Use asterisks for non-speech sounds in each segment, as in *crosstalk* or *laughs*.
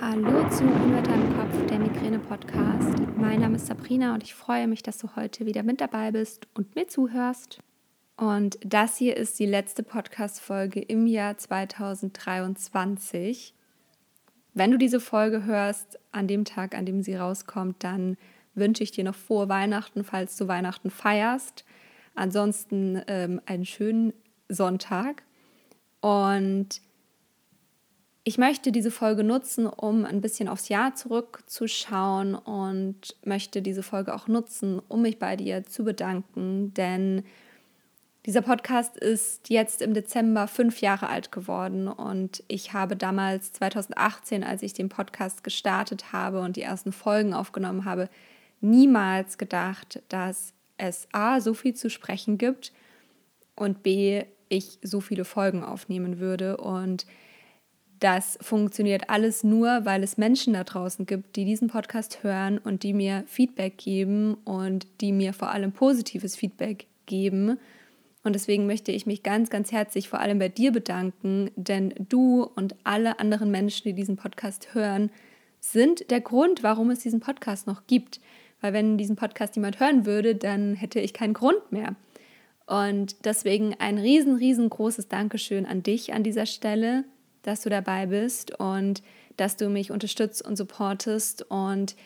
Hallo zu Unwetter im Kopf, der Migräne-Podcast. Mein Name ist Sabrina und ich freue mich, dass du heute wieder mit dabei bist und mir zuhörst. Und das hier ist die letzte Podcast-Folge im Jahr 2023. Wenn du diese Folge hörst, an dem Tag, an dem sie rauskommt, dann wünsche ich dir noch frohe Weihnachten, falls du Weihnachten feierst. Ansonsten ähm, einen schönen Sonntag. Und ich möchte diese Folge nutzen, um ein bisschen aufs Jahr zurückzuschauen und möchte diese Folge auch nutzen, um mich bei dir zu bedanken, denn dieser Podcast ist jetzt im Dezember fünf Jahre alt geworden und ich habe damals 2018, als ich den Podcast gestartet habe und die ersten Folgen aufgenommen habe, niemals gedacht, dass es A, so viel zu sprechen gibt und B, ich so viele Folgen aufnehmen würde und das funktioniert alles nur, weil es Menschen da draußen gibt, die diesen Podcast hören und die mir Feedback geben und die mir vor allem positives Feedback geben. Und deswegen möchte ich mich ganz, ganz herzlich vor allem bei dir bedanken, denn du und alle anderen Menschen, die diesen Podcast hören, sind der Grund, warum es diesen Podcast noch gibt. Weil wenn diesen Podcast jemand hören würde, dann hätte ich keinen Grund mehr. Und deswegen ein riesen, riesengroßes Dankeschön an dich an dieser Stelle dass du dabei bist und dass du mich unterstützt und supportest. Und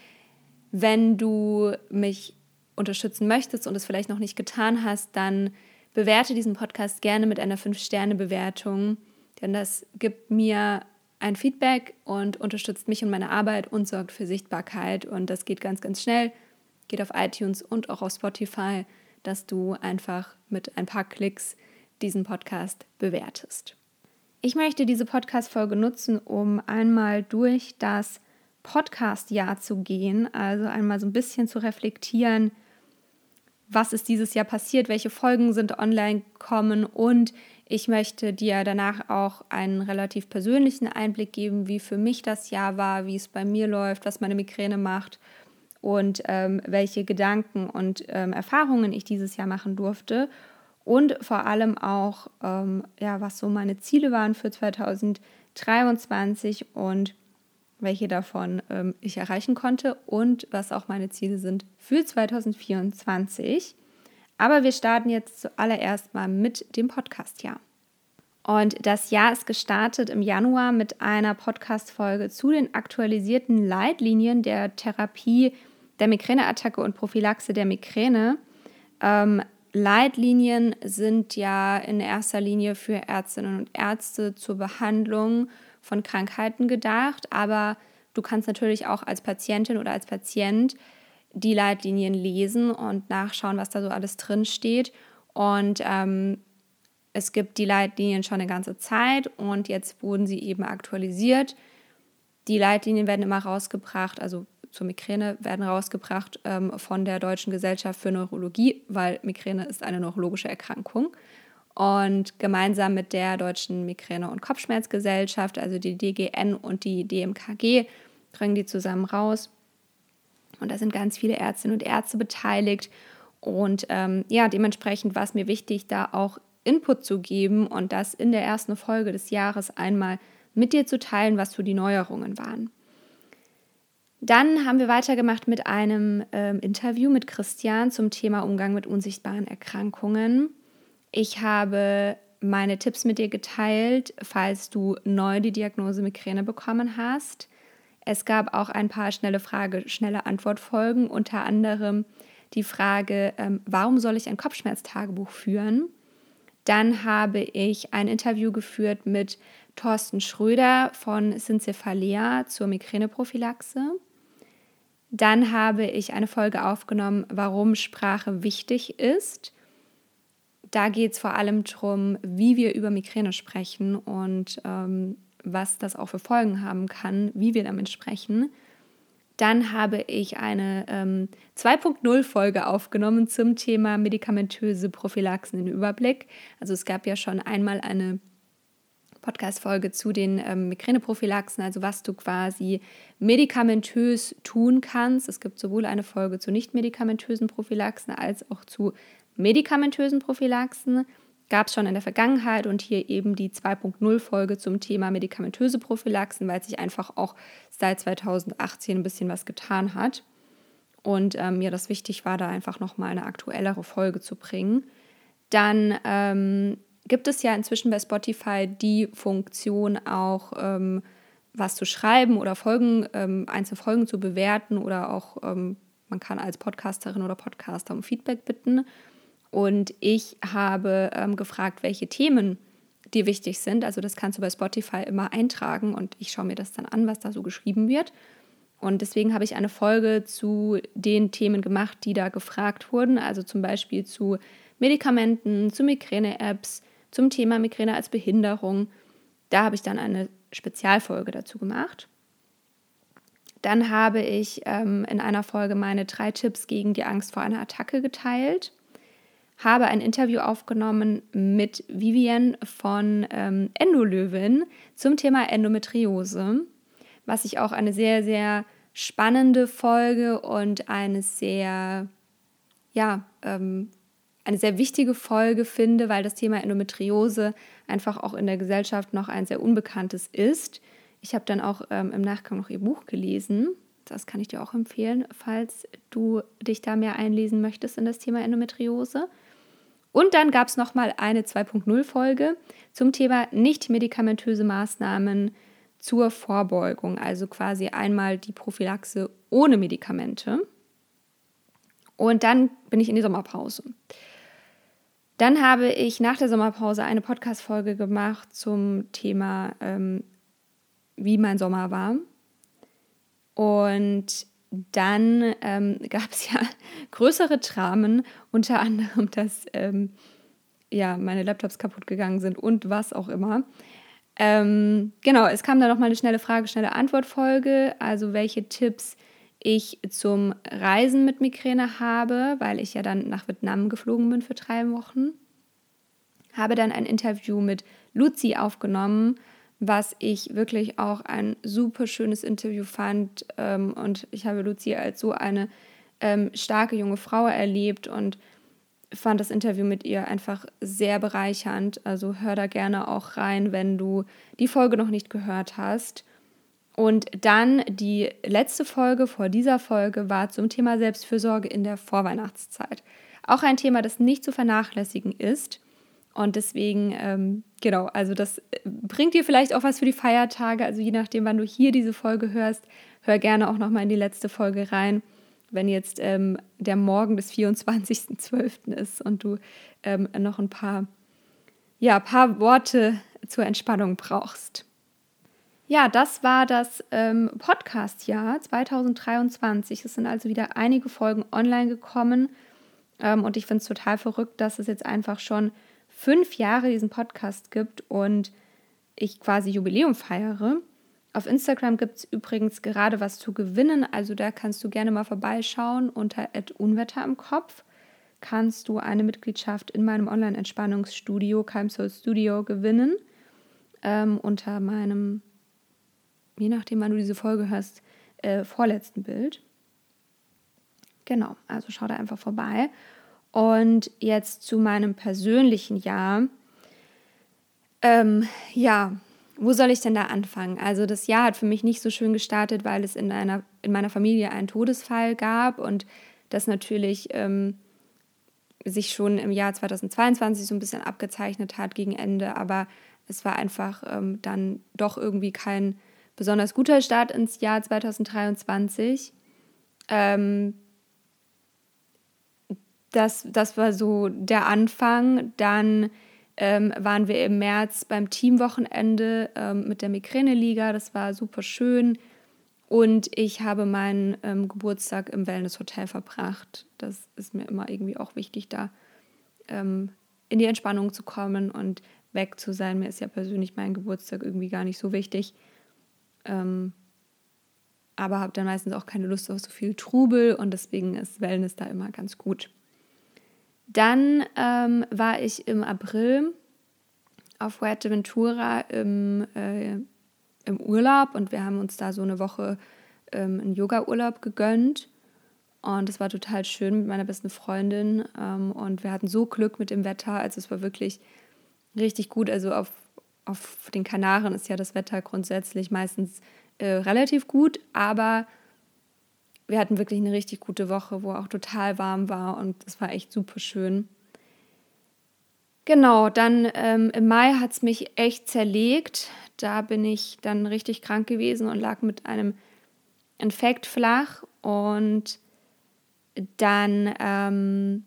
wenn du mich unterstützen möchtest und es vielleicht noch nicht getan hast, dann bewerte diesen Podcast gerne mit einer 5-Sterne-Bewertung, denn das gibt mir ein Feedback und unterstützt mich und meine Arbeit und sorgt für Sichtbarkeit. Und das geht ganz, ganz schnell. Geht auf iTunes und auch auf Spotify, dass du einfach mit ein paar Klicks diesen Podcast bewertest. Ich möchte diese Podcast-Folge nutzen, um einmal durch das Podcast-Jahr zu gehen, also einmal so ein bisschen zu reflektieren, was ist dieses Jahr passiert, welche Folgen sind online gekommen und ich möchte dir danach auch einen relativ persönlichen Einblick geben, wie für mich das Jahr war, wie es bei mir läuft, was meine Migräne macht und ähm, welche Gedanken und ähm, Erfahrungen ich dieses Jahr machen durfte und vor allem auch, ähm, ja, was so meine Ziele waren für 2023 und welche davon ähm, ich erreichen konnte und was auch meine Ziele sind für 2024. Aber wir starten jetzt zuallererst mal mit dem Podcast-Jahr. Und das Jahr ist gestartet im Januar mit einer Podcast-Folge zu den aktualisierten Leitlinien der Therapie der Migräneattacke und Prophylaxe der Migräne. Ähm, Leitlinien sind ja in erster Linie für Ärztinnen und Ärzte zur Behandlung von Krankheiten gedacht, aber du kannst natürlich auch als Patientin oder als Patient die Leitlinien lesen und nachschauen, was da so alles drin steht. Und ähm, es gibt die Leitlinien schon eine ganze Zeit und jetzt wurden sie eben aktualisiert. Die Leitlinien werden immer rausgebracht, also zur Migräne werden rausgebracht ähm, von der Deutschen Gesellschaft für Neurologie, weil Migräne ist eine neurologische Erkrankung. Und gemeinsam mit der Deutschen Migräne- und Kopfschmerzgesellschaft, also die DGN und die DMKG, bringen die zusammen raus. Und da sind ganz viele Ärztinnen und Ärzte beteiligt. Und ähm, ja, dementsprechend war es mir wichtig, da auch Input zu geben und das in der ersten Folge des Jahres einmal mit dir zu teilen, was so die Neuerungen waren. Dann haben wir weitergemacht mit einem ähm, Interview mit Christian zum Thema Umgang mit unsichtbaren Erkrankungen. Ich habe meine Tipps mit dir geteilt, falls du neu die Diagnose Migräne bekommen hast. Es gab auch ein paar schnelle Frage, schnelle Antwortfolgen, unter anderem die Frage, ähm, warum soll ich ein Kopfschmerztagebuch führen? Dann habe ich ein Interview geführt mit Thorsten Schröder von Syncephalea zur Migräneprophylaxe. Dann habe ich eine Folge aufgenommen, warum Sprache wichtig ist. Da geht es vor allem darum, wie wir über Migräne sprechen und ähm, was das auch für Folgen haben kann, wie wir damit sprechen. Dann habe ich eine ähm, 2.0-Folge aufgenommen zum Thema medikamentöse Prophylaxen in Überblick. Also es gab ja schon einmal eine Podcast-Folge zu den ähm, Migräneprophylaxen, also was du quasi medikamentös tun kannst. Es gibt sowohl eine Folge zu nicht medikamentösen Prophylaxen als auch zu medikamentösen Prophylaxen. gab es schon in der Vergangenheit und hier eben die 2.0-Folge zum Thema medikamentöse Prophylaxen, weil sich einfach auch seit 2018 ein bisschen was getan hat. Und ähm, mir das wichtig war, da einfach nochmal eine aktuellere Folge zu bringen. Dann ähm, gibt es ja inzwischen bei Spotify die Funktion auch, ähm, was zu schreiben oder Folgen, ähm, einzelne Folgen zu bewerten oder auch ähm, man kann als Podcasterin oder Podcaster um Feedback bitten. Und ich habe ähm, gefragt, welche Themen dir wichtig sind. Also das kannst du bei Spotify immer eintragen und ich schaue mir das dann an, was da so geschrieben wird. Und deswegen habe ich eine Folge zu den Themen gemacht, die da gefragt wurden. Also zum Beispiel zu Medikamenten, zu Migräne-Apps, zum Thema Migräne als Behinderung. Da habe ich dann eine Spezialfolge dazu gemacht. Dann habe ich ähm, in einer Folge meine drei Tipps gegen die Angst vor einer Attacke geteilt, habe ein Interview aufgenommen mit Vivian von ähm, Endolöwin zum Thema Endometriose, was ich auch eine sehr, sehr spannende Folge und eine sehr, ja, ähm, eine sehr wichtige Folge finde, weil das Thema Endometriose einfach auch in der Gesellschaft noch ein sehr unbekanntes ist. Ich habe dann auch ähm, im Nachgang noch ihr Buch gelesen. Das kann ich dir auch empfehlen, falls du dich da mehr einlesen möchtest in das Thema Endometriose. Und dann gab es nochmal eine 2.0-Folge zum Thema nicht-medikamentöse Maßnahmen zur Vorbeugung, also quasi einmal die Prophylaxe ohne Medikamente. Und dann bin ich in die Sommerpause. Dann habe ich nach der Sommerpause eine Podcast-Folge gemacht zum Thema, ähm, wie mein Sommer war. Und dann ähm, *laughs* gab es ja größere Dramen, unter anderem, dass ähm, ja, meine Laptops kaputt gegangen sind und was auch immer. Ähm, genau, es kam dann noch mal eine schnelle Frage, schnelle Antwort-Folge, also welche Tipps ich zum Reisen mit Migräne habe, weil ich ja dann nach Vietnam geflogen bin für drei Wochen. Habe dann ein Interview mit Luzi aufgenommen, was ich wirklich auch ein super schönes Interview fand. Ähm, und ich habe Luzi als so eine ähm, starke junge Frau erlebt und fand das Interview mit ihr einfach sehr bereichernd. Also hör da gerne auch rein, wenn du die Folge noch nicht gehört hast. Und dann die letzte Folge vor dieser Folge war zum Thema Selbstfürsorge in der Vorweihnachtszeit. Auch ein Thema, das nicht zu vernachlässigen ist. Und deswegen, ähm, genau, also das äh, bringt dir vielleicht auch was für die Feiertage. Also je nachdem, wann du hier diese Folge hörst, hör gerne auch nochmal in die letzte Folge rein. Wenn jetzt ähm, der Morgen des 24.12. ist und du ähm, noch ein paar, ja, paar Worte zur Entspannung brauchst. Ja, das war das ähm, Podcast-Jahr 2023. Es sind also wieder einige Folgen online gekommen. Ähm, und ich finde es total verrückt, dass es jetzt einfach schon fünf Jahre diesen Podcast gibt und ich quasi Jubiläum feiere. Auf Instagram gibt es übrigens gerade was zu gewinnen. Also da kannst du gerne mal vorbeischauen unter Unwetter im Kopf. Kannst du eine Mitgliedschaft in meinem Online-Entspannungsstudio, Calm Studio, gewinnen. Ähm, unter meinem je nachdem, wann du diese Folge hörst, äh, vorletzten Bild. Genau, also schau da einfach vorbei. Und jetzt zu meinem persönlichen Jahr. Ähm, ja, wo soll ich denn da anfangen? Also das Jahr hat für mich nicht so schön gestartet, weil es in, einer, in meiner Familie einen Todesfall gab und das natürlich ähm, sich schon im Jahr 2022 so ein bisschen abgezeichnet hat gegen Ende, aber es war einfach ähm, dann doch irgendwie kein besonders guter Start ins Jahr 2023. Ähm, das, das war so der Anfang. Dann ähm, waren wir im März beim Teamwochenende ähm, mit der Migräne-Liga. Das war super schön. Und ich habe meinen ähm, Geburtstag im Wellness-Hotel verbracht. Das ist mir immer irgendwie auch wichtig, da ähm, in die Entspannung zu kommen und weg zu sein. Mir ist ja persönlich mein Geburtstag irgendwie gar nicht so wichtig. Ähm, aber habe dann meistens auch keine Lust auf so viel Trubel und deswegen ist Wellness da immer ganz gut. Dann ähm, war ich im April auf Fuerteventura im, äh, im Urlaub und wir haben uns da so eine Woche ähm, einen Yoga-Urlaub gegönnt. Und es war total schön mit meiner besten Freundin. Ähm, und wir hatten so Glück mit dem Wetter. Also es war wirklich richtig gut. Also auf, auf den Kanaren ist ja das Wetter grundsätzlich meistens äh, relativ gut, aber wir hatten wirklich eine richtig gute Woche, wo auch total warm war und es war echt super schön. Genau, dann ähm, im Mai hat es mich echt zerlegt. Da bin ich dann richtig krank gewesen und lag mit einem Infekt flach. Und dann ähm,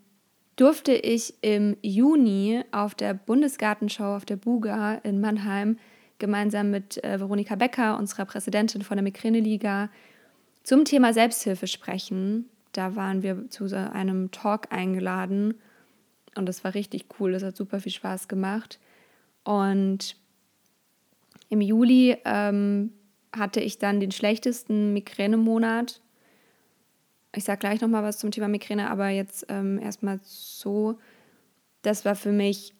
durfte ich im Juni auf der Bundesgartenschau auf der Buga in Mannheim gemeinsam mit äh, Veronika Becker, unserer Präsidentin von der Migräne-Liga, zum Thema Selbsthilfe sprechen. Da waren wir zu so einem Talk eingeladen und das war richtig cool. Das hat super viel Spaß gemacht. Und im Juli ähm, hatte ich dann den schlechtesten Migränemonat. Ich sage gleich nochmal was zum Thema Migräne, aber jetzt ähm, erstmal so. Das war für mich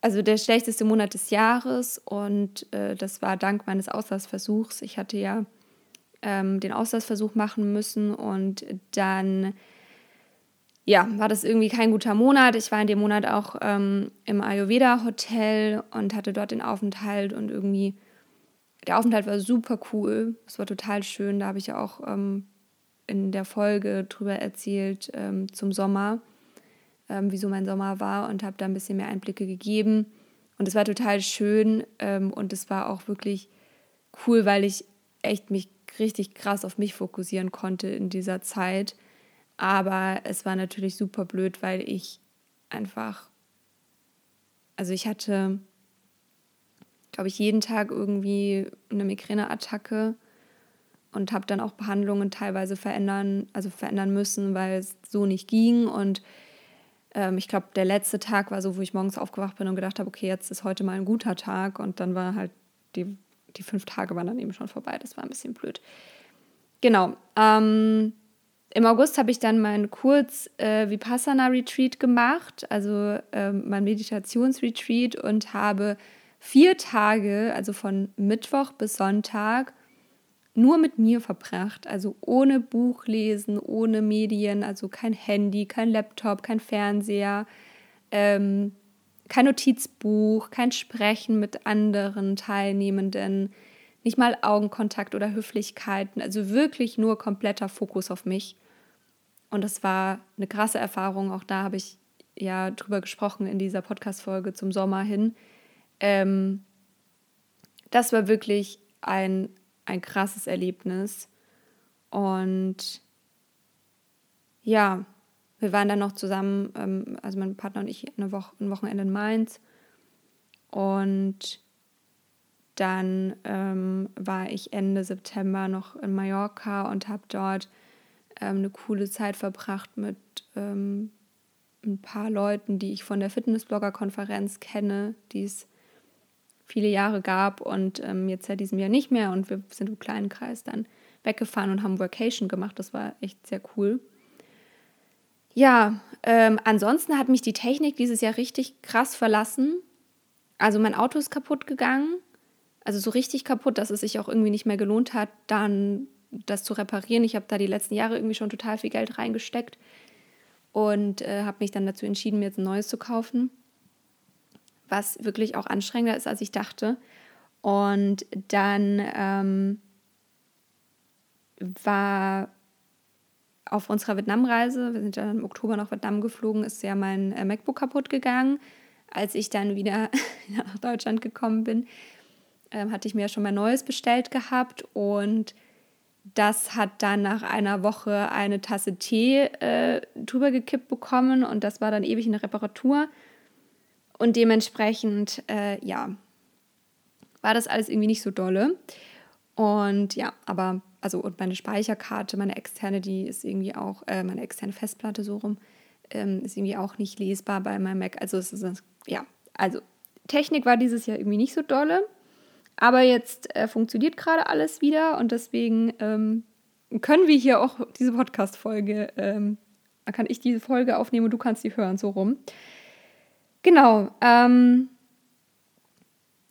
also der schlechteste Monat des Jahres und äh, das war dank meines Auslassversuchs. Ich hatte ja ähm, den Auslassversuch machen müssen und dann ja, war das irgendwie kein guter Monat. Ich war in dem Monat auch ähm, im Ayurveda-Hotel und hatte dort den Aufenthalt und irgendwie, der Aufenthalt war super cool. Es war total schön. Da habe ich ja auch ähm, in der Folge drüber erzählt ähm, zum Sommer, ähm, wieso mein Sommer war und habe da ein bisschen mehr Einblicke gegeben. Und es war total schön ähm, und es war auch wirklich cool, weil ich echt mich richtig krass auf mich fokussieren konnte in dieser Zeit aber es war natürlich super blöd, weil ich einfach, also ich hatte, glaube ich, jeden Tag irgendwie eine Migräneattacke und habe dann auch Behandlungen teilweise verändern, also verändern müssen, weil es so nicht ging. Und ähm, ich glaube, der letzte Tag war so, wo ich morgens aufgewacht bin und gedacht habe, okay, jetzt ist heute mal ein guter Tag. Und dann war halt die, die fünf Tage waren dann eben schon vorbei. Das war ein bisschen blöd. Genau. Ähm, im August habe ich dann meinen Kurz äh, Vipassana Retreat gemacht, also äh, mein Meditationsretreat und habe vier Tage, also von Mittwoch bis Sonntag, nur mit mir verbracht, also ohne Buch lesen, ohne Medien, also kein Handy, kein Laptop, kein Fernseher, ähm, kein Notizbuch, kein Sprechen mit anderen Teilnehmenden, nicht mal Augenkontakt oder Höflichkeiten, also wirklich nur kompletter Fokus auf mich. Und das war eine krasse Erfahrung. Auch da habe ich ja drüber gesprochen in dieser Podcast-Folge zum Sommer hin. Ähm, das war wirklich ein, ein krasses Erlebnis. Und ja, wir waren dann noch zusammen, ähm, also mein Partner und ich, eine Woche, ein Wochenende in Mainz. Und dann ähm, war ich Ende September noch in Mallorca und habe dort ähm, eine coole Zeit verbracht mit ähm, ein paar Leuten, die ich von der Fitnessblogger-Konferenz kenne, die es viele Jahre gab und ähm, jetzt seit diesem Jahr nicht mehr. Und wir sind im kleinen Kreis dann weggefahren und haben Workation gemacht. Das war echt sehr cool. Ja, ähm, ansonsten hat mich die Technik dieses Jahr richtig krass verlassen. Also mein Auto ist kaputt gegangen also so richtig kaputt, dass es sich auch irgendwie nicht mehr gelohnt hat, dann das zu reparieren. Ich habe da die letzten Jahre irgendwie schon total viel Geld reingesteckt und äh, habe mich dann dazu entschieden, mir jetzt ein neues zu kaufen, was wirklich auch anstrengender ist, als ich dachte. Und dann ähm, war auf unserer Vietnamreise, wir sind ja im Oktober nach Vietnam geflogen, ist ja mein äh, MacBook kaputt gegangen. Als ich dann wieder *laughs* nach Deutschland gekommen bin, ähm, hatte ich mir ja schon mal Neues bestellt gehabt und das hat dann nach einer Woche eine Tasse Tee äh, drüber gekippt bekommen und das war dann ewig in der Reparatur. Und dementsprechend, äh, ja, war das alles irgendwie nicht so dolle. Und ja, aber, also, und meine Speicherkarte, meine externe, die ist irgendwie auch, äh, meine externe Festplatte so rum, ähm, ist irgendwie auch nicht lesbar bei meinem Mac. Also, es ist, ja, also, Technik war dieses Jahr irgendwie nicht so dolle. Aber jetzt äh, funktioniert gerade alles wieder und deswegen ähm, können wir hier auch diese Podcast-Folge, ähm, kann ich diese Folge aufnehmen und du kannst sie hören, so rum. Genau. Ähm,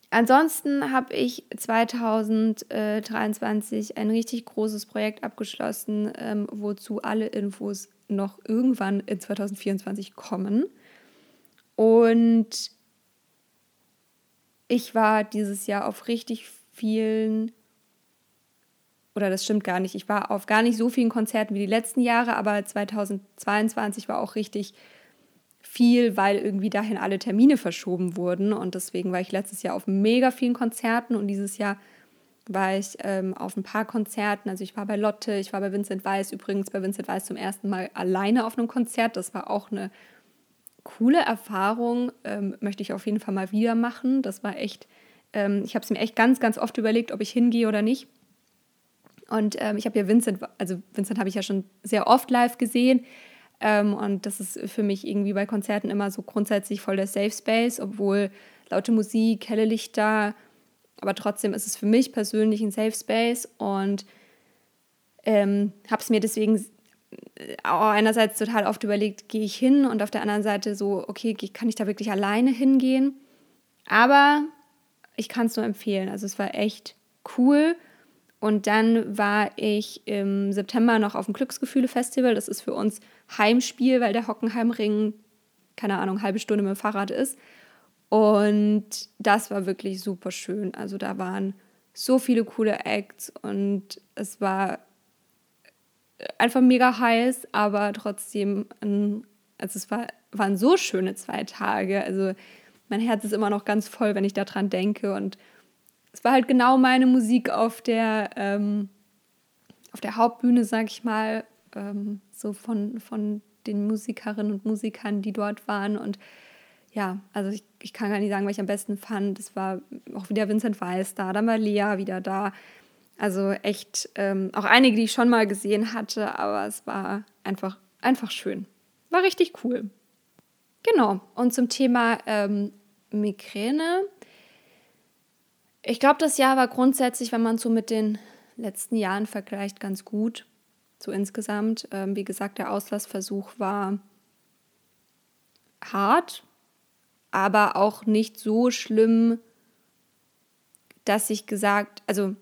ansonsten habe ich 2023 ein richtig großes Projekt abgeschlossen, ähm, wozu alle Infos noch irgendwann in 2024 kommen. Und ich war dieses Jahr auf richtig vielen, oder das stimmt gar nicht, ich war auf gar nicht so vielen Konzerten wie die letzten Jahre, aber 2022 war auch richtig viel, weil irgendwie dahin alle Termine verschoben wurden. Und deswegen war ich letztes Jahr auf mega vielen Konzerten und dieses Jahr war ich ähm, auf ein paar Konzerten. Also ich war bei Lotte, ich war bei Vincent Weiss, übrigens bei Vincent Weiss zum ersten Mal alleine auf einem Konzert. Das war auch eine coole Erfahrung, ähm, möchte ich auf jeden Fall mal wieder machen. Das war echt, ähm, ich habe es mir echt ganz, ganz oft überlegt, ob ich hingehe oder nicht. Und ähm, ich habe ja Vincent, also Vincent habe ich ja schon sehr oft live gesehen. Ähm, und das ist für mich irgendwie bei Konzerten immer so grundsätzlich voll der Safe Space, obwohl laute Musik, helle Lichter, aber trotzdem ist es für mich persönlich ein Safe Space und ähm, habe es mir deswegen auch einerseits total oft überlegt, gehe ich hin und auf der anderen Seite so, okay, kann ich da wirklich alleine hingehen? Aber ich kann es nur empfehlen. Also es war echt cool. Und dann war ich im September noch auf dem Glücksgefühle-Festival. Das ist für uns Heimspiel, weil der Hockenheimring, keine Ahnung, halbe Stunde mit dem Fahrrad ist. Und das war wirklich super schön. Also da waren so viele coole Acts und es war einfach mega heiß, aber trotzdem, also es war, waren so schöne zwei Tage. Also mein Herz ist immer noch ganz voll, wenn ich daran denke. Und es war halt genau meine Musik auf der, ähm, auf der Hauptbühne, sag ich mal, ähm, so von, von den Musikerinnen und Musikern, die dort waren. Und ja, also ich, ich kann gar nicht sagen, was ich am besten fand. Es war auch wieder Vincent Weiss da, dann war Lea wieder da. Also echt ähm, auch einige, die ich schon mal gesehen hatte, aber es war einfach, einfach schön. War richtig cool. Genau. Und zum Thema ähm, Migräne. Ich glaube, das Jahr war grundsätzlich, wenn man so mit den letzten Jahren vergleicht, ganz gut. So insgesamt. Ähm, wie gesagt, der Auslassversuch war hart, aber auch nicht so schlimm, dass ich gesagt, also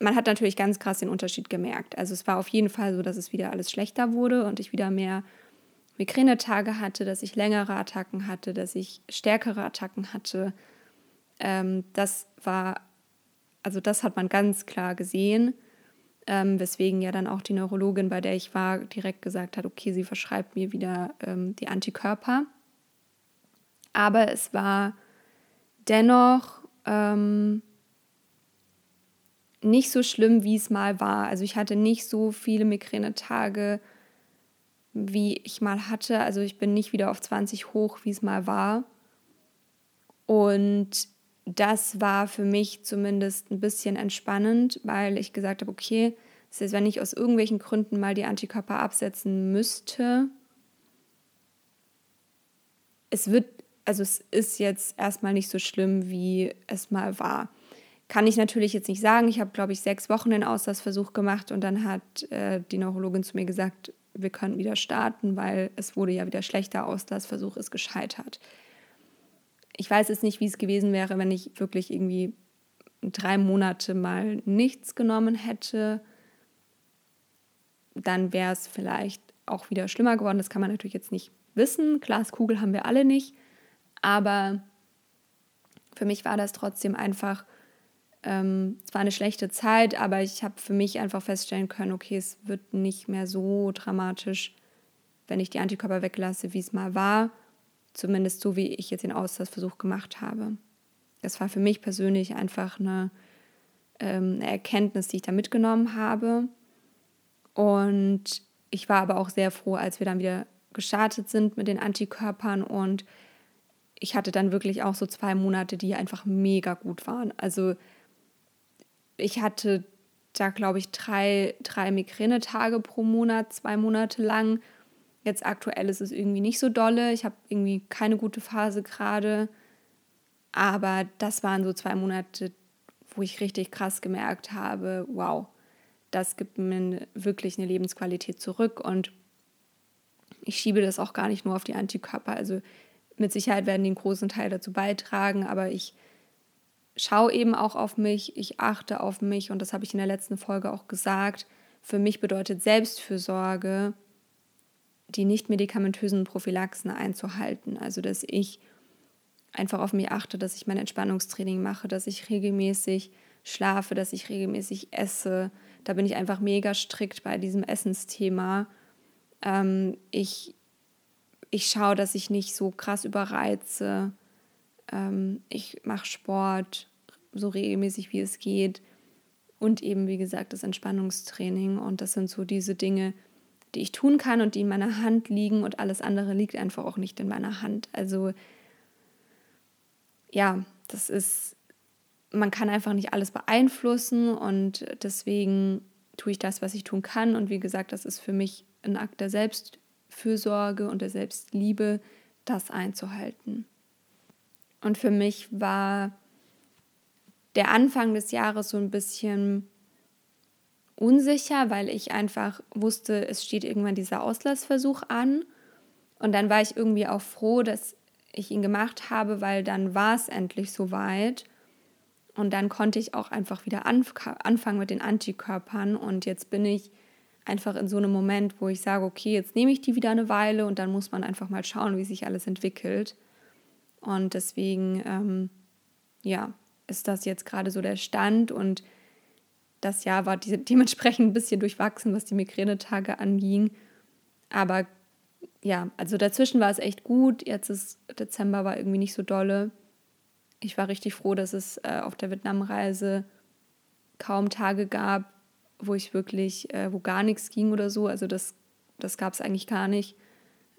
man hat natürlich ganz krass den Unterschied gemerkt. Also es war auf jeden Fall so, dass es wieder alles schlechter wurde und ich wieder mehr Migränetage hatte, dass ich längere Attacken hatte, dass ich stärkere Attacken hatte. Ähm, das war, also das hat man ganz klar gesehen, ähm, weswegen ja dann auch die Neurologin, bei der ich war, direkt gesagt hat, okay, sie verschreibt mir wieder ähm, die Antikörper. Aber es war dennoch ähm, nicht so schlimm, wie es mal war. Also ich hatte nicht so viele Migränetage, wie ich mal hatte. Also ich bin nicht wieder auf 20 hoch, wie es mal war. Und das war für mich zumindest ein bisschen entspannend, weil ich gesagt habe, okay, das heißt, wenn ich aus irgendwelchen Gründen mal die Antikörper absetzen müsste, es wird, also es ist jetzt erstmal nicht so schlimm, wie es mal war. Kann ich natürlich jetzt nicht sagen. Ich habe, glaube ich, sechs Wochen den Auslassversuch gemacht und dann hat äh, die Neurologin zu mir gesagt, wir können wieder starten, weil es wurde ja wieder schlechter. Auslassversuch ist gescheitert. Ich weiß jetzt nicht, wie es gewesen wäre, wenn ich wirklich irgendwie drei Monate mal nichts genommen hätte. Dann wäre es vielleicht auch wieder schlimmer geworden. Das kann man natürlich jetzt nicht wissen. Glaskugel haben wir alle nicht. Aber für mich war das trotzdem einfach ähm, es war eine schlechte Zeit, aber ich habe für mich einfach feststellen können, okay, es wird nicht mehr so dramatisch, wenn ich die Antikörper weglasse, wie es mal war. Zumindest so, wie ich jetzt den Auslassversuch gemacht habe. Das war für mich persönlich einfach eine, ähm, eine Erkenntnis, die ich da mitgenommen habe. Und ich war aber auch sehr froh, als wir dann wieder gestartet sind mit den Antikörpern und ich hatte dann wirklich auch so zwei Monate, die einfach mega gut waren. Also ich hatte da, glaube ich, drei, drei Migränetage pro Monat, zwei Monate lang. Jetzt aktuell ist es irgendwie nicht so dolle. Ich habe irgendwie keine gute Phase gerade. Aber das waren so zwei Monate, wo ich richtig krass gemerkt habe, wow, das gibt mir wirklich eine Lebensqualität zurück. Und ich schiebe das auch gar nicht nur auf die Antikörper. Also mit Sicherheit werden die einen großen Teil dazu beitragen, aber ich schaue eben auch auf mich, ich achte auf mich und das habe ich in der letzten Folge auch gesagt. Für mich bedeutet Selbstfürsorge, die nicht medikamentösen Prophylaxen einzuhalten. Also, dass ich einfach auf mich achte, dass ich mein Entspannungstraining mache, dass ich regelmäßig schlafe, dass ich regelmäßig esse. Da bin ich einfach mega strikt bei diesem Essensthema. Ähm, ich, ich schaue, dass ich nicht so krass überreize. Ähm, ich mache Sport so regelmäßig, wie es geht. Und eben, wie gesagt, das Entspannungstraining. Und das sind so diese Dinge, die ich tun kann und die in meiner Hand liegen. Und alles andere liegt einfach auch nicht in meiner Hand. Also ja, das ist, man kann einfach nicht alles beeinflussen und deswegen tue ich das, was ich tun kann. Und wie gesagt, das ist für mich ein Akt der Selbstfürsorge und der Selbstliebe, das einzuhalten. Und für mich war der Anfang des Jahres so ein bisschen unsicher, weil ich einfach wusste, es steht irgendwann dieser Auslassversuch an. Und dann war ich irgendwie auch froh, dass ich ihn gemacht habe, weil dann war es endlich soweit. Und dann konnte ich auch einfach wieder anf anfangen mit den Antikörpern. Und jetzt bin ich einfach in so einem Moment, wo ich sage, okay, jetzt nehme ich die wieder eine Weile und dann muss man einfach mal schauen, wie sich alles entwickelt. Und deswegen, ähm, ja, ist das jetzt gerade so der Stand. Und das Jahr war dementsprechend ein bisschen durchwachsen, was die Migränetage anging. Aber ja, also dazwischen war es echt gut. Jetzt ist Dezember war irgendwie nicht so dolle. Ich war richtig froh, dass es äh, auf der Vietnamreise kaum Tage gab, wo ich wirklich, äh, wo gar nichts ging oder so. Also das, das gab es eigentlich gar nicht.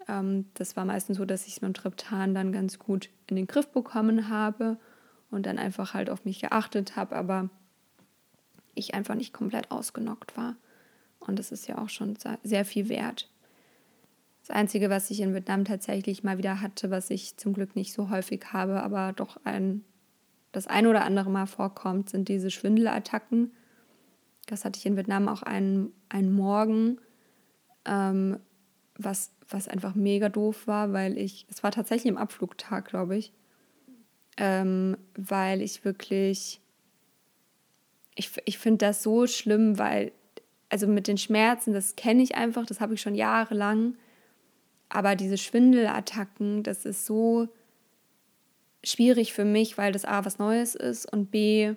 Ähm, das war meistens so, dass ich es mit dem Triptan dann ganz gut in den Griff bekommen habe und dann einfach halt auf mich geachtet habe, aber ich einfach nicht komplett ausgenockt war. Und das ist ja auch schon sehr viel wert. Das Einzige, was ich in Vietnam tatsächlich mal wieder hatte, was ich zum Glück nicht so häufig habe, aber doch ein, das ein oder andere Mal vorkommt, sind diese Schwindelattacken. Das hatte ich in Vietnam auch einen, einen Morgen, ähm, was, was einfach mega doof war, weil ich, es war tatsächlich im Abflugtag, glaube ich, ähm, weil ich wirklich, ich, ich finde das so schlimm, weil, also mit den Schmerzen, das kenne ich einfach, das habe ich schon jahrelang aber diese Schwindelattacken, das ist so schwierig für mich, weil das A was Neues ist und B,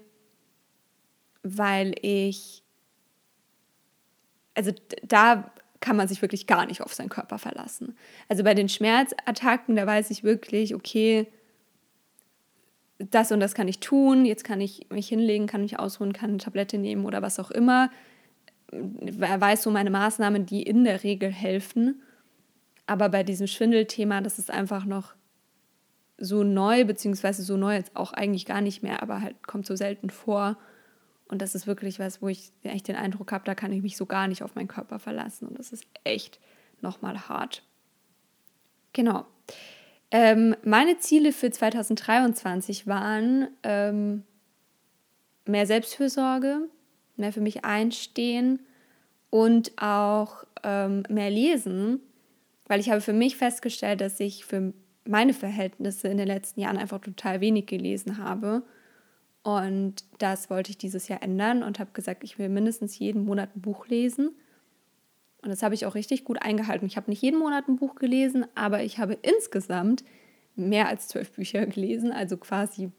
weil ich, also da kann man sich wirklich gar nicht auf seinen Körper verlassen. Also bei den Schmerzattacken, da weiß ich wirklich, okay, das und das kann ich tun, jetzt kann ich mich hinlegen, kann mich ausruhen, kann eine Tablette nehmen oder was auch immer. Er weiß so meine Maßnahmen, die in der Regel helfen. Aber bei diesem Schwindelthema, das ist einfach noch so neu, beziehungsweise so neu jetzt auch eigentlich gar nicht mehr, aber halt kommt so selten vor. Und das ist wirklich was, wo ich echt den Eindruck habe, da kann ich mich so gar nicht auf meinen Körper verlassen. Und das ist echt nochmal hart. Genau. Ähm, meine Ziele für 2023 waren ähm, mehr Selbstfürsorge, mehr für mich einstehen und auch ähm, mehr lesen weil ich habe für mich festgestellt, dass ich für meine Verhältnisse in den letzten Jahren einfach total wenig gelesen habe. Und das wollte ich dieses Jahr ändern und habe gesagt, ich will mindestens jeden Monat ein Buch lesen. Und das habe ich auch richtig gut eingehalten. Ich habe nicht jeden Monat ein Buch gelesen, aber ich habe insgesamt mehr als zwölf Bücher gelesen, also quasi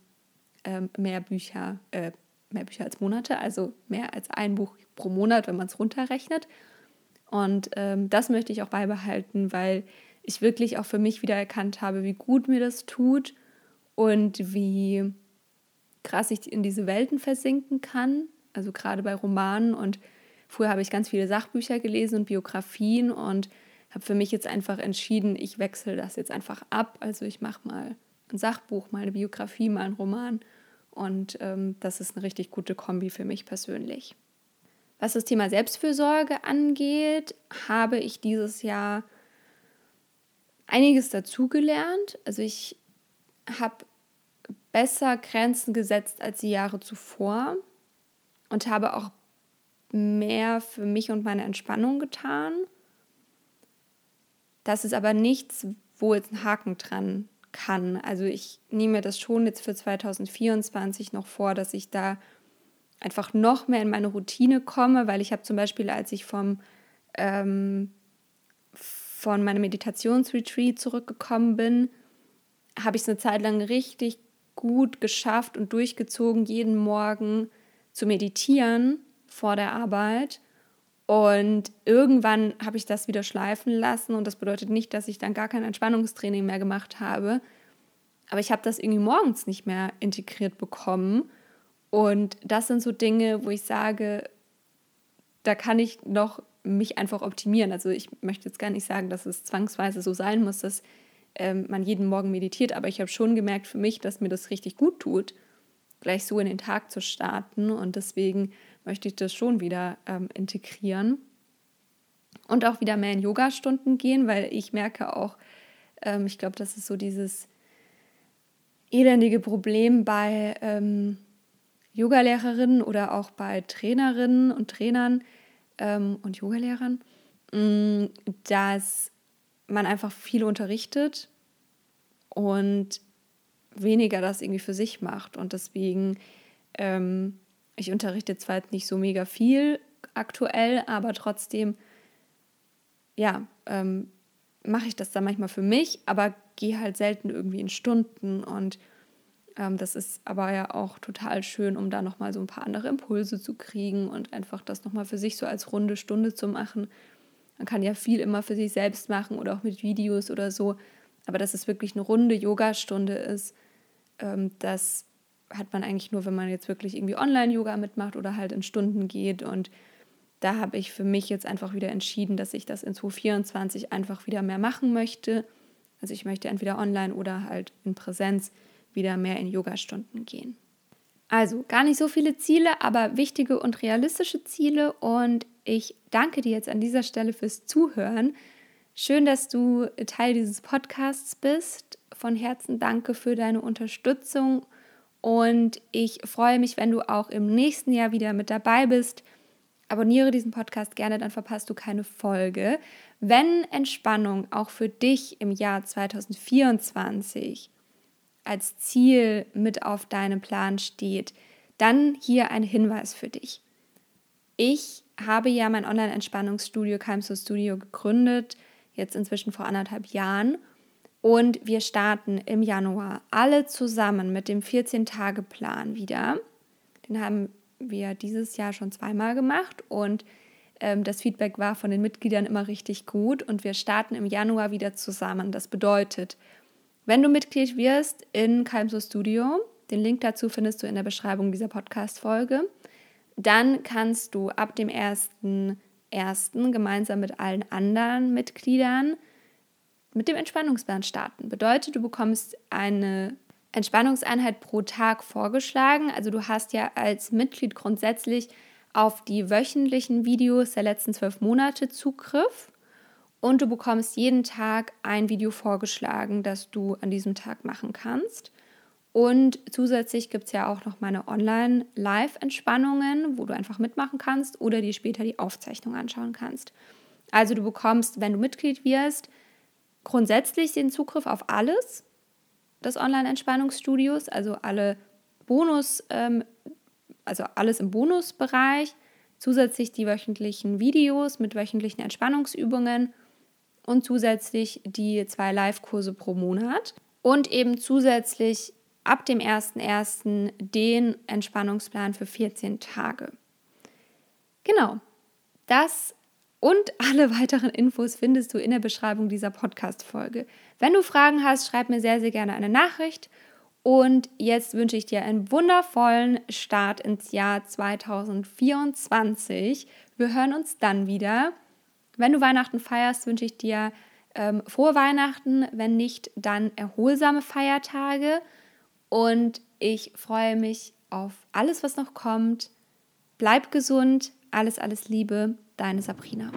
ähm, mehr Bücher, äh, mehr Bücher als Monate, also mehr als ein Buch pro Monat, wenn man es runterrechnet. Und ähm, das möchte ich auch beibehalten, weil ich wirklich auch für mich wieder erkannt habe, wie gut mir das tut und wie krass ich in diese Welten versinken kann. Also gerade bei Romanen und früher habe ich ganz viele Sachbücher gelesen und Biografien und habe für mich jetzt einfach entschieden, ich wechsle das jetzt einfach ab. Also ich mache mal ein Sachbuch, mal eine Biografie, mal einen Roman und ähm, das ist eine richtig gute Kombi für mich persönlich. Was das Thema Selbstfürsorge angeht, habe ich dieses Jahr einiges dazugelernt. Also ich habe besser Grenzen gesetzt als die Jahre zuvor und habe auch mehr für mich und meine Entspannung getan. Das ist aber nichts, wo jetzt ein Haken dran kann. Also ich nehme mir das schon jetzt für 2024 noch vor, dass ich da einfach noch mehr in meine Routine komme, weil ich habe zum Beispiel, als ich vom ähm, von meinem Meditationsretreat zurückgekommen bin, habe ich es eine Zeit lang richtig gut geschafft und durchgezogen, jeden Morgen zu meditieren vor der Arbeit. Und irgendwann habe ich das wieder schleifen lassen und das bedeutet nicht, dass ich dann gar kein Entspannungstraining mehr gemacht habe. Aber ich habe das irgendwie morgens nicht mehr integriert bekommen. Und das sind so Dinge, wo ich sage, da kann ich noch mich einfach optimieren. Also ich möchte jetzt gar nicht sagen, dass es zwangsweise so sein muss, dass ähm, man jeden Morgen meditiert, aber ich habe schon gemerkt für mich, dass mir das richtig gut tut, gleich so in den Tag zu starten und deswegen möchte ich das schon wieder ähm, integrieren und auch wieder mehr in Yoga-Stunden gehen, weil ich merke auch, ähm, ich glaube, das ist so dieses elendige Problem bei ähm, Yogalehrerinnen oder auch bei Trainerinnen und Trainern ähm, und Yogalehrern, mm, dass man einfach viel unterrichtet und weniger das irgendwie für sich macht. Und deswegen, ähm, ich unterrichte zwar jetzt nicht so mega viel aktuell, aber trotzdem, ja, ähm, mache ich das dann manchmal für mich, aber gehe halt selten irgendwie in Stunden und ähm, das ist aber ja auch total schön, um da nochmal so ein paar andere Impulse zu kriegen und einfach das nochmal für sich so als runde Stunde zu machen. Man kann ja viel immer für sich selbst machen oder auch mit Videos oder so. Aber dass es wirklich eine runde Yoga-Stunde ist, ähm, das hat man eigentlich nur, wenn man jetzt wirklich irgendwie Online-Yoga mitmacht oder halt in Stunden geht. Und da habe ich für mich jetzt einfach wieder entschieden, dass ich das in 2024 einfach wieder mehr machen möchte. Also ich möchte entweder online oder halt in Präsenz wieder mehr in Yoga-Stunden gehen. Also gar nicht so viele Ziele, aber wichtige und realistische Ziele. Und ich danke dir jetzt an dieser Stelle fürs Zuhören. Schön, dass du Teil dieses Podcasts bist. Von Herzen danke für deine Unterstützung. Und ich freue mich, wenn du auch im nächsten Jahr wieder mit dabei bist. Abonniere diesen Podcast gerne, dann verpasst du keine Folge. Wenn Entspannung auch für dich im Jahr 2024 als Ziel mit auf deinem Plan steht, dann hier ein Hinweis für dich. Ich habe ja mein Online-Entspannungsstudio Keimso Studio gegründet, jetzt inzwischen vor anderthalb Jahren. Und wir starten im Januar alle zusammen mit dem 14-Tage-Plan wieder. Den haben wir dieses Jahr schon zweimal gemacht und ähm, das Feedback war von den Mitgliedern immer richtig gut. Und wir starten im Januar wieder zusammen. Das bedeutet, wenn du Mitglied wirst in Calmso Studio, den Link dazu findest du in der Beschreibung dieser Podcast-Folge, dann kannst du ab dem 1.1. gemeinsam mit allen anderen Mitgliedern mit dem Entspannungsplan starten. Bedeutet, du bekommst eine Entspannungseinheit pro Tag vorgeschlagen. Also du hast ja als Mitglied grundsätzlich auf die wöchentlichen Videos der letzten zwölf Monate Zugriff und du bekommst jeden Tag ein Video vorgeschlagen, das du an diesem Tag machen kannst. Und zusätzlich gibt es ja auch noch meine Online-Live-Entspannungen, wo du einfach mitmachen kannst oder dir später die Aufzeichnung anschauen kannst. Also du bekommst, wenn du Mitglied wirst, grundsätzlich den Zugriff auf alles des Online-Entspannungsstudios, also alle Bonus, ähm, also alles im Bonusbereich, zusätzlich die wöchentlichen Videos mit wöchentlichen Entspannungsübungen und zusätzlich die zwei Live-Kurse pro Monat und eben zusätzlich ab dem 1.1. den Entspannungsplan für 14 Tage. Genau, das und alle weiteren Infos findest du in der Beschreibung dieser Podcast-Folge. Wenn du Fragen hast, schreib mir sehr, sehr gerne eine Nachricht. Und jetzt wünsche ich dir einen wundervollen Start ins Jahr 2024. Wir hören uns dann wieder. Wenn du Weihnachten feierst, wünsche ich dir ähm, frohe Weihnachten. Wenn nicht, dann erholsame Feiertage. Und ich freue mich auf alles, was noch kommt. Bleib gesund. Alles, alles Liebe. Deine Sabrina.